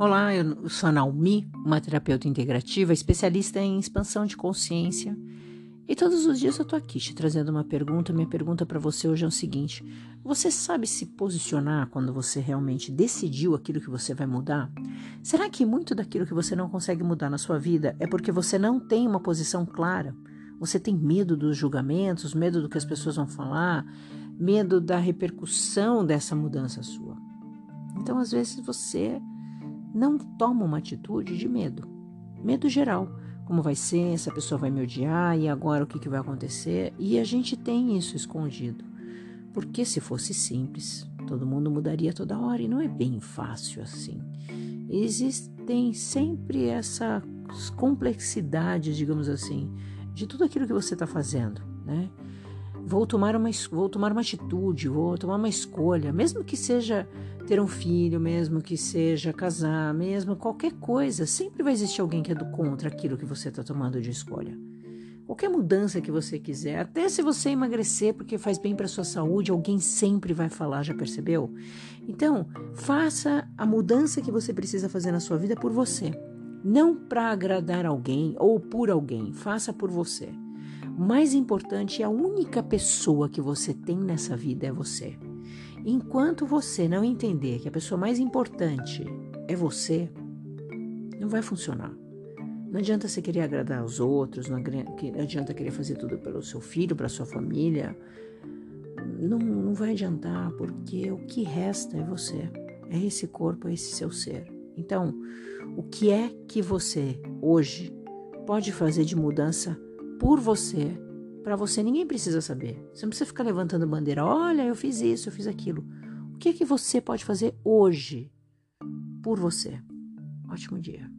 Olá, eu sou a Naomi, uma terapeuta integrativa, especialista em expansão de consciência. E todos os dias eu tô aqui te trazendo uma pergunta. Minha pergunta para você hoje é o seguinte: você sabe se posicionar quando você realmente decidiu aquilo que você vai mudar? Será que muito daquilo que você não consegue mudar na sua vida é porque você não tem uma posição clara? Você tem medo dos julgamentos, medo do que as pessoas vão falar, medo da repercussão dessa mudança sua? Então, às vezes, você não toma uma atitude de medo. Medo geral. Como vai ser? Essa pessoa vai me odiar? E agora o que, que vai acontecer? E a gente tem isso escondido. Porque se fosse simples, todo mundo mudaria toda hora e não é bem fácil assim. Existem sempre essas complexidades, digamos assim, de tudo aquilo que você está fazendo, né? Vou tomar, uma, vou tomar uma atitude, vou tomar uma escolha, mesmo que seja ter um filho, mesmo que seja casar, mesmo qualquer coisa, sempre vai existir alguém que é do contra aquilo que você está tomando de escolha. Qualquer mudança que você quiser, até se você emagrecer porque faz bem para sua saúde, alguém sempre vai falar, já percebeu? Então, faça a mudança que você precisa fazer na sua vida por você, não para agradar alguém ou por alguém, faça por você mais importante, a única pessoa que você tem nessa vida é você. Enquanto você não entender que a pessoa mais importante é você, não vai funcionar. Não adianta você querer agradar os outros, não adianta querer fazer tudo pelo seu filho, para sua família. Não, não vai adiantar, porque o que resta é você. É esse corpo, é esse seu ser. Então, o que é que você hoje pode fazer de mudança por você. Para você ninguém precisa saber. Você não precisa ficar levantando bandeira. Olha, eu fiz isso, eu fiz aquilo. O que é que você pode fazer hoje por você? Ótimo dia.